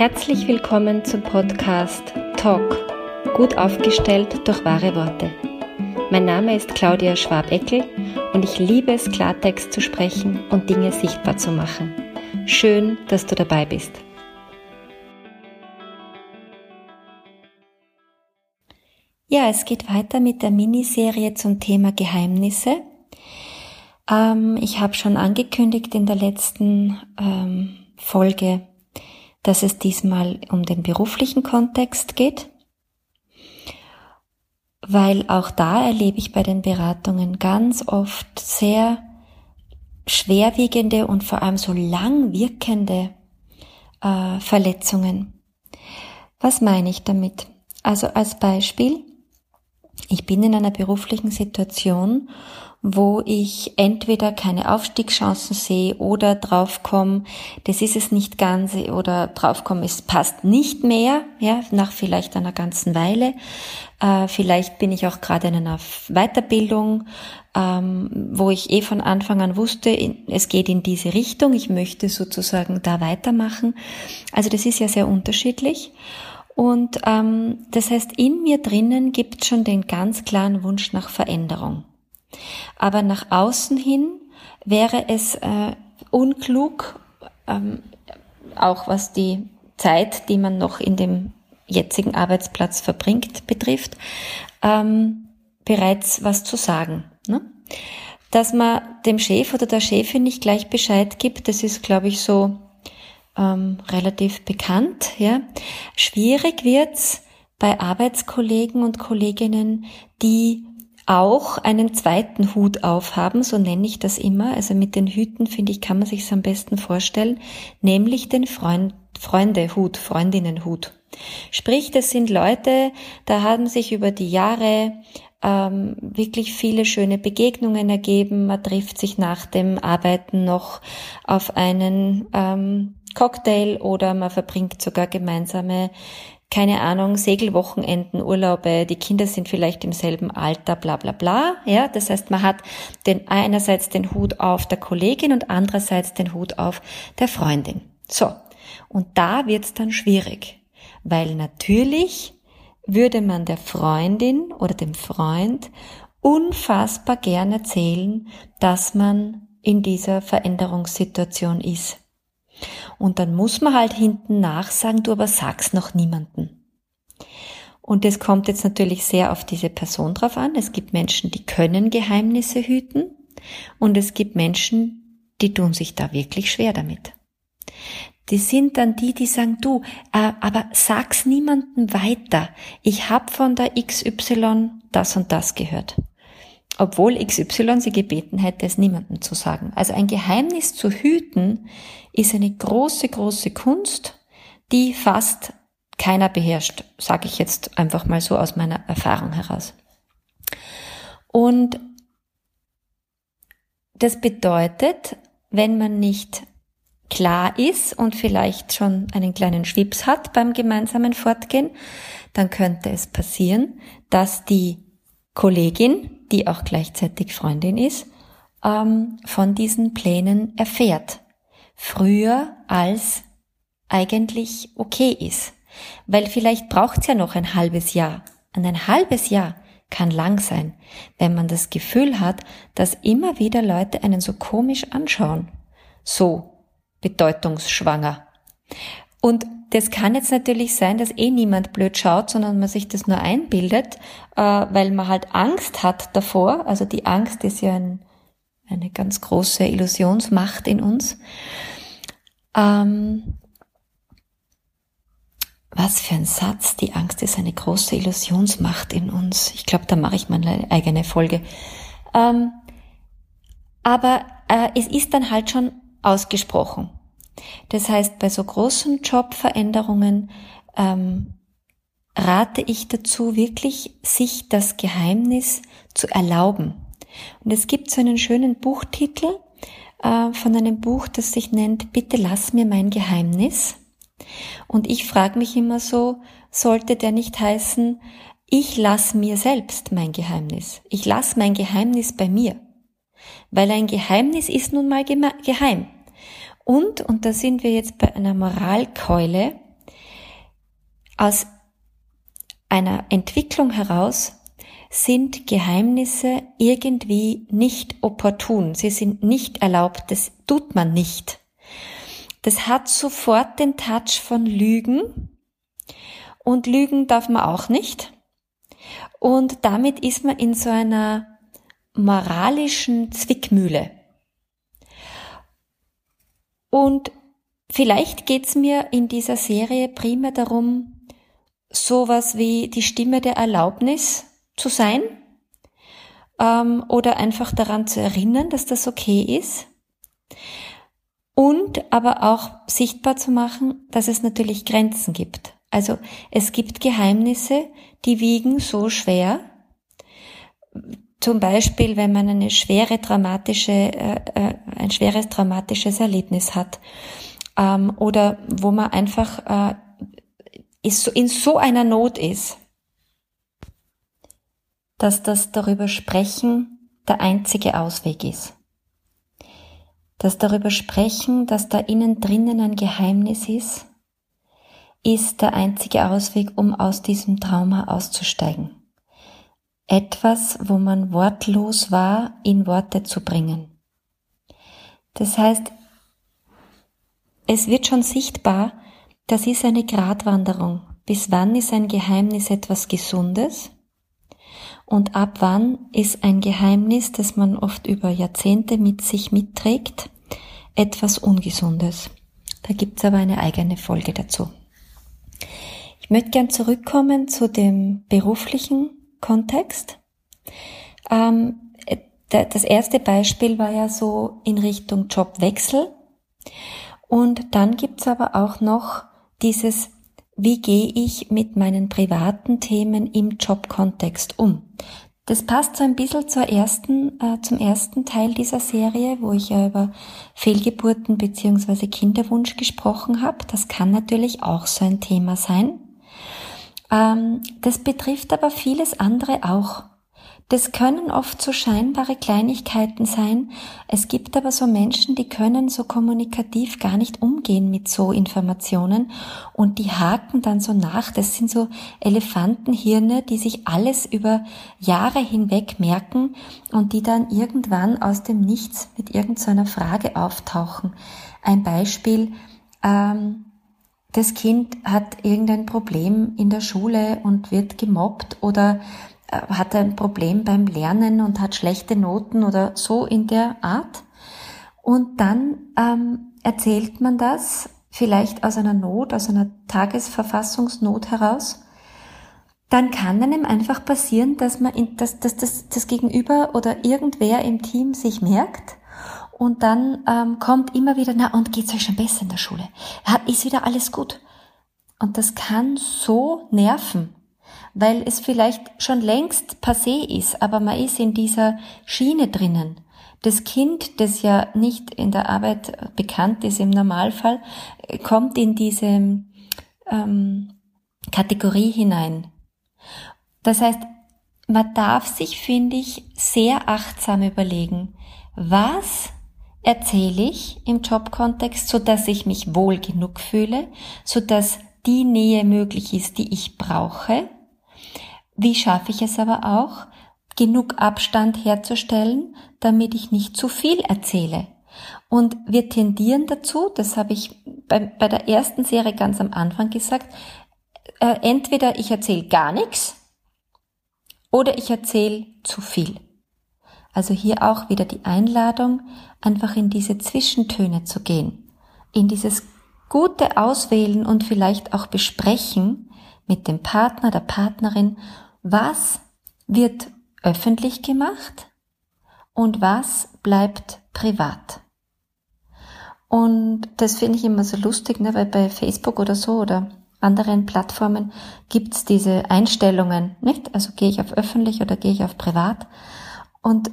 Herzlich willkommen zum Podcast Talk, gut aufgestellt durch wahre Worte. Mein Name ist Claudia Schwabeckel und ich liebe es, Klartext zu sprechen und Dinge sichtbar zu machen. Schön, dass du dabei bist. Ja, es geht weiter mit der Miniserie zum Thema Geheimnisse. Ähm, ich habe schon angekündigt in der letzten ähm, Folge, dass es diesmal um den beruflichen Kontext geht, weil auch da erlebe ich bei den Beratungen ganz oft sehr schwerwiegende und vor allem so lang wirkende äh, Verletzungen. Was meine ich damit? Also als Beispiel, ich bin in einer beruflichen Situation wo ich entweder keine Aufstiegschancen sehe oder draufkomme, das ist es nicht ganz oder draufkomme, es passt nicht mehr, ja, nach vielleicht einer ganzen Weile. Äh, vielleicht bin ich auch gerade in einer Weiterbildung, ähm, wo ich eh von Anfang an wusste, es geht in diese Richtung, ich möchte sozusagen da weitermachen. Also das ist ja sehr unterschiedlich. Und ähm, das heißt, in mir drinnen gibt schon den ganz klaren Wunsch nach Veränderung. Aber nach außen hin wäre es äh, unklug, ähm, auch was die Zeit, die man noch in dem jetzigen Arbeitsplatz verbringt, betrifft, ähm, bereits was zu sagen. Ne? Dass man dem Chef oder der Chefin nicht gleich Bescheid gibt, das ist, glaube ich, so ähm, relativ bekannt. Ja? Schwierig wird's bei Arbeitskollegen und Kolleginnen, die auch einen zweiten Hut aufhaben, so nenne ich das immer. Also mit den Hüten, finde ich, kann man sich am besten vorstellen, nämlich den Freund, Freundehut, Freundinnenhut. Sprich, das sind Leute, da haben sich über die Jahre ähm, wirklich viele schöne Begegnungen ergeben. Man trifft sich nach dem Arbeiten noch auf einen ähm, Cocktail oder man verbringt sogar gemeinsame keine Ahnung, Segelwochenenden, Urlaube, die Kinder sind vielleicht im selben Alter, bla bla bla. Ja, das heißt, man hat den, einerseits den Hut auf der Kollegin und andererseits den Hut auf der Freundin. So, und da wird's dann schwierig, weil natürlich würde man der Freundin oder dem Freund unfassbar gern erzählen, dass man in dieser Veränderungssituation ist. Und dann muss man halt hinten nach sagen, du aber sag's noch niemanden. Und es kommt jetzt natürlich sehr auf diese Person drauf an. Es gibt Menschen, die können Geheimnisse hüten und es gibt Menschen, die tun sich da wirklich schwer damit. Die sind dann die, die sagen, du, äh, aber sag's niemandem weiter. Ich hab von der XY das und das gehört obwohl XY sie gebeten hätte, es niemandem zu sagen. Also ein Geheimnis zu hüten ist eine große, große Kunst, die fast keiner beherrscht, sage ich jetzt einfach mal so aus meiner Erfahrung heraus. Und das bedeutet, wenn man nicht klar ist und vielleicht schon einen kleinen Schwips hat beim gemeinsamen Fortgehen, dann könnte es passieren, dass die Kollegin die auch gleichzeitig Freundin ist, ähm, von diesen Plänen erfährt. Früher als eigentlich okay ist. Weil vielleicht braucht's ja noch ein halbes Jahr. Und ein halbes Jahr kann lang sein, wenn man das Gefühl hat, dass immer wieder Leute einen so komisch anschauen. So bedeutungsschwanger. Und das kann jetzt natürlich sein, dass eh niemand blöd schaut, sondern man sich das nur einbildet, äh, weil man halt Angst hat davor. Also die Angst ist ja ein, eine ganz große Illusionsmacht in uns. Ähm, was für ein Satz, die Angst ist eine große Illusionsmacht in uns. Ich glaube, da mache ich mal eine eigene Folge. Ähm, aber äh, es ist dann halt schon ausgesprochen. Das heißt, bei so großen Jobveränderungen ähm, rate ich dazu, wirklich sich das Geheimnis zu erlauben. Und es gibt so einen schönen Buchtitel äh, von einem Buch, das sich nennt Bitte lass mir mein Geheimnis. Und ich frage mich immer so, sollte der nicht heißen, ich lass mir selbst mein Geheimnis. Ich lass mein Geheimnis bei mir. Weil ein Geheimnis ist nun mal geheim. Und, und da sind wir jetzt bei einer Moralkeule, aus einer Entwicklung heraus sind Geheimnisse irgendwie nicht opportun. Sie sind nicht erlaubt. Das tut man nicht. Das hat sofort den Touch von Lügen. Und Lügen darf man auch nicht. Und damit ist man in so einer moralischen Zwickmühle. Und vielleicht geht's mir in dieser Serie primär darum, sowas wie die Stimme der Erlaubnis zu sein ähm, oder einfach daran zu erinnern, dass das okay ist und aber auch sichtbar zu machen, dass es natürlich Grenzen gibt. Also es gibt Geheimnisse, die wiegen so schwer. Zum Beispiel, wenn man eine schwere dramatische, äh, äh, ein schweres dramatisches Erlebnis hat ähm, oder wo man einfach äh, ist, in so einer Not ist, dass das darüber sprechen der einzige Ausweg ist. Das darüber sprechen, dass da innen drinnen ein Geheimnis ist, ist der einzige Ausweg, um aus diesem Trauma auszusteigen. Etwas, wo man wortlos war, in Worte zu bringen. Das heißt, es wird schon sichtbar, das ist eine Gratwanderung. Bis wann ist ein Geheimnis etwas Gesundes? Und ab wann ist ein Geheimnis, das man oft über Jahrzehnte mit sich mitträgt, etwas Ungesundes? Da gibt's aber eine eigene Folge dazu. Ich möchte gern zurückkommen zu dem beruflichen Kontext. Ähm, das erste Beispiel war ja so in Richtung Jobwechsel. Und dann gibt's aber auch noch dieses, wie gehe ich mit meinen privaten Themen im Jobkontext um? Das passt so ein bisschen zur ersten, äh, zum ersten Teil dieser Serie, wo ich ja über Fehlgeburten beziehungsweise Kinderwunsch gesprochen habe. Das kann natürlich auch so ein Thema sein. Ähm, das betrifft aber vieles andere auch. Das können oft so scheinbare Kleinigkeiten sein. Es gibt aber so Menschen, die können so kommunikativ gar nicht umgehen mit so Informationen und die haken dann so nach. Das sind so Elefantenhirne, die sich alles über Jahre hinweg merken und die dann irgendwann aus dem Nichts mit irgendeiner Frage auftauchen. Ein Beispiel, ähm, das Kind hat irgendein Problem in der Schule und wird gemobbt oder hat ein Problem beim Lernen und hat schlechte Noten oder so in der Art. Und dann ähm, erzählt man das vielleicht aus einer Not, aus einer Tagesverfassungsnot heraus. Dann kann einem einfach passieren, dass man, in, dass, dass das, das Gegenüber oder irgendwer im Team sich merkt und dann ähm, kommt immer wieder, na und geht's euch schon besser in der Schule? Ist wieder alles gut? Und das kann so nerven weil es vielleicht schon längst passé ist, aber man ist in dieser Schiene drinnen. Das Kind, das ja nicht in der Arbeit bekannt ist im Normalfall, kommt in diese ähm, Kategorie hinein. Das heißt, man darf sich, finde ich, sehr achtsam überlegen, was erzähle ich im Jobkontext, so dass ich mich wohl genug fühle, so dass die Nähe möglich ist, die ich brauche, wie schaffe ich es aber auch, genug Abstand herzustellen, damit ich nicht zu viel erzähle? Und wir tendieren dazu, das habe ich bei, bei der ersten Serie ganz am Anfang gesagt, äh, entweder ich erzähle gar nichts oder ich erzähle zu viel. Also hier auch wieder die Einladung, einfach in diese Zwischentöne zu gehen, in dieses gute Auswählen und vielleicht auch besprechen mit dem Partner, der Partnerin was wird öffentlich gemacht und was bleibt privat. Und das finde ich immer so lustig, ne, weil bei Facebook oder so oder anderen Plattformen gibt's diese Einstellungen, nicht? Also gehe ich auf öffentlich oder gehe ich auf privat? Und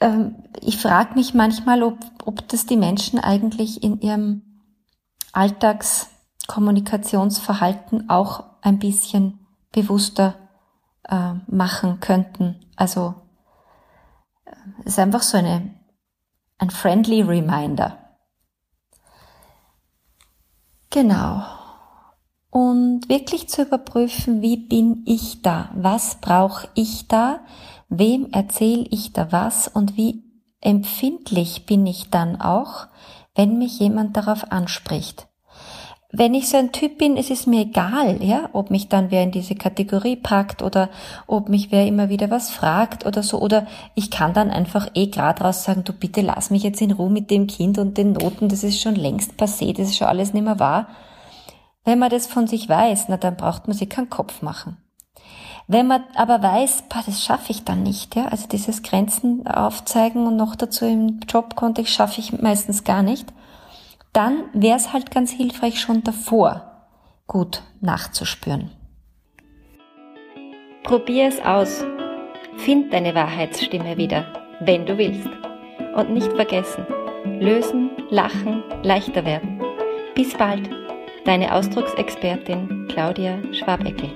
ähm, ich frage mich manchmal, ob, ob das die Menschen eigentlich in ihrem Alltagskommunikationsverhalten auch ein bisschen bewusster äh, machen könnten. Also es ist einfach so eine, ein friendly reminder. Genau. und wirklich zu überprüfen, wie bin ich da? Was brauche ich da? Wem erzähle ich da was? Und wie empfindlich bin ich dann auch, wenn mich jemand darauf anspricht? Wenn ich so ein Typ bin, es ist mir egal, ja, ob mich dann wer in diese Kategorie packt oder ob mich wer immer wieder was fragt oder so, oder ich kann dann einfach eh grad raus sagen, du bitte lass mich jetzt in Ruhe mit dem Kind und den Noten, das ist schon längst passé, das ist schon alles nicht mehr wahr. Wenn man das von sich weiß, na dann braucht man sich keinen Kopf machen. Wenn man aber weiß, boah, das schaffe ich dann nicht, ja, also dieses Grenzen aufzeigen und noch dazu im Jobkontext schaffe ich meistens gar nicht, dann wäre es halt ganz hilfreich schon davor gut nachzuspüren. Probier es aus. Find deine Wahrheitsstimme wieder, wenn du willst. Und nicht vergessen, lösen, lachen, leichter werden. Bis bald, deine Ausdrucksexpertin Claudia Schwabeckel.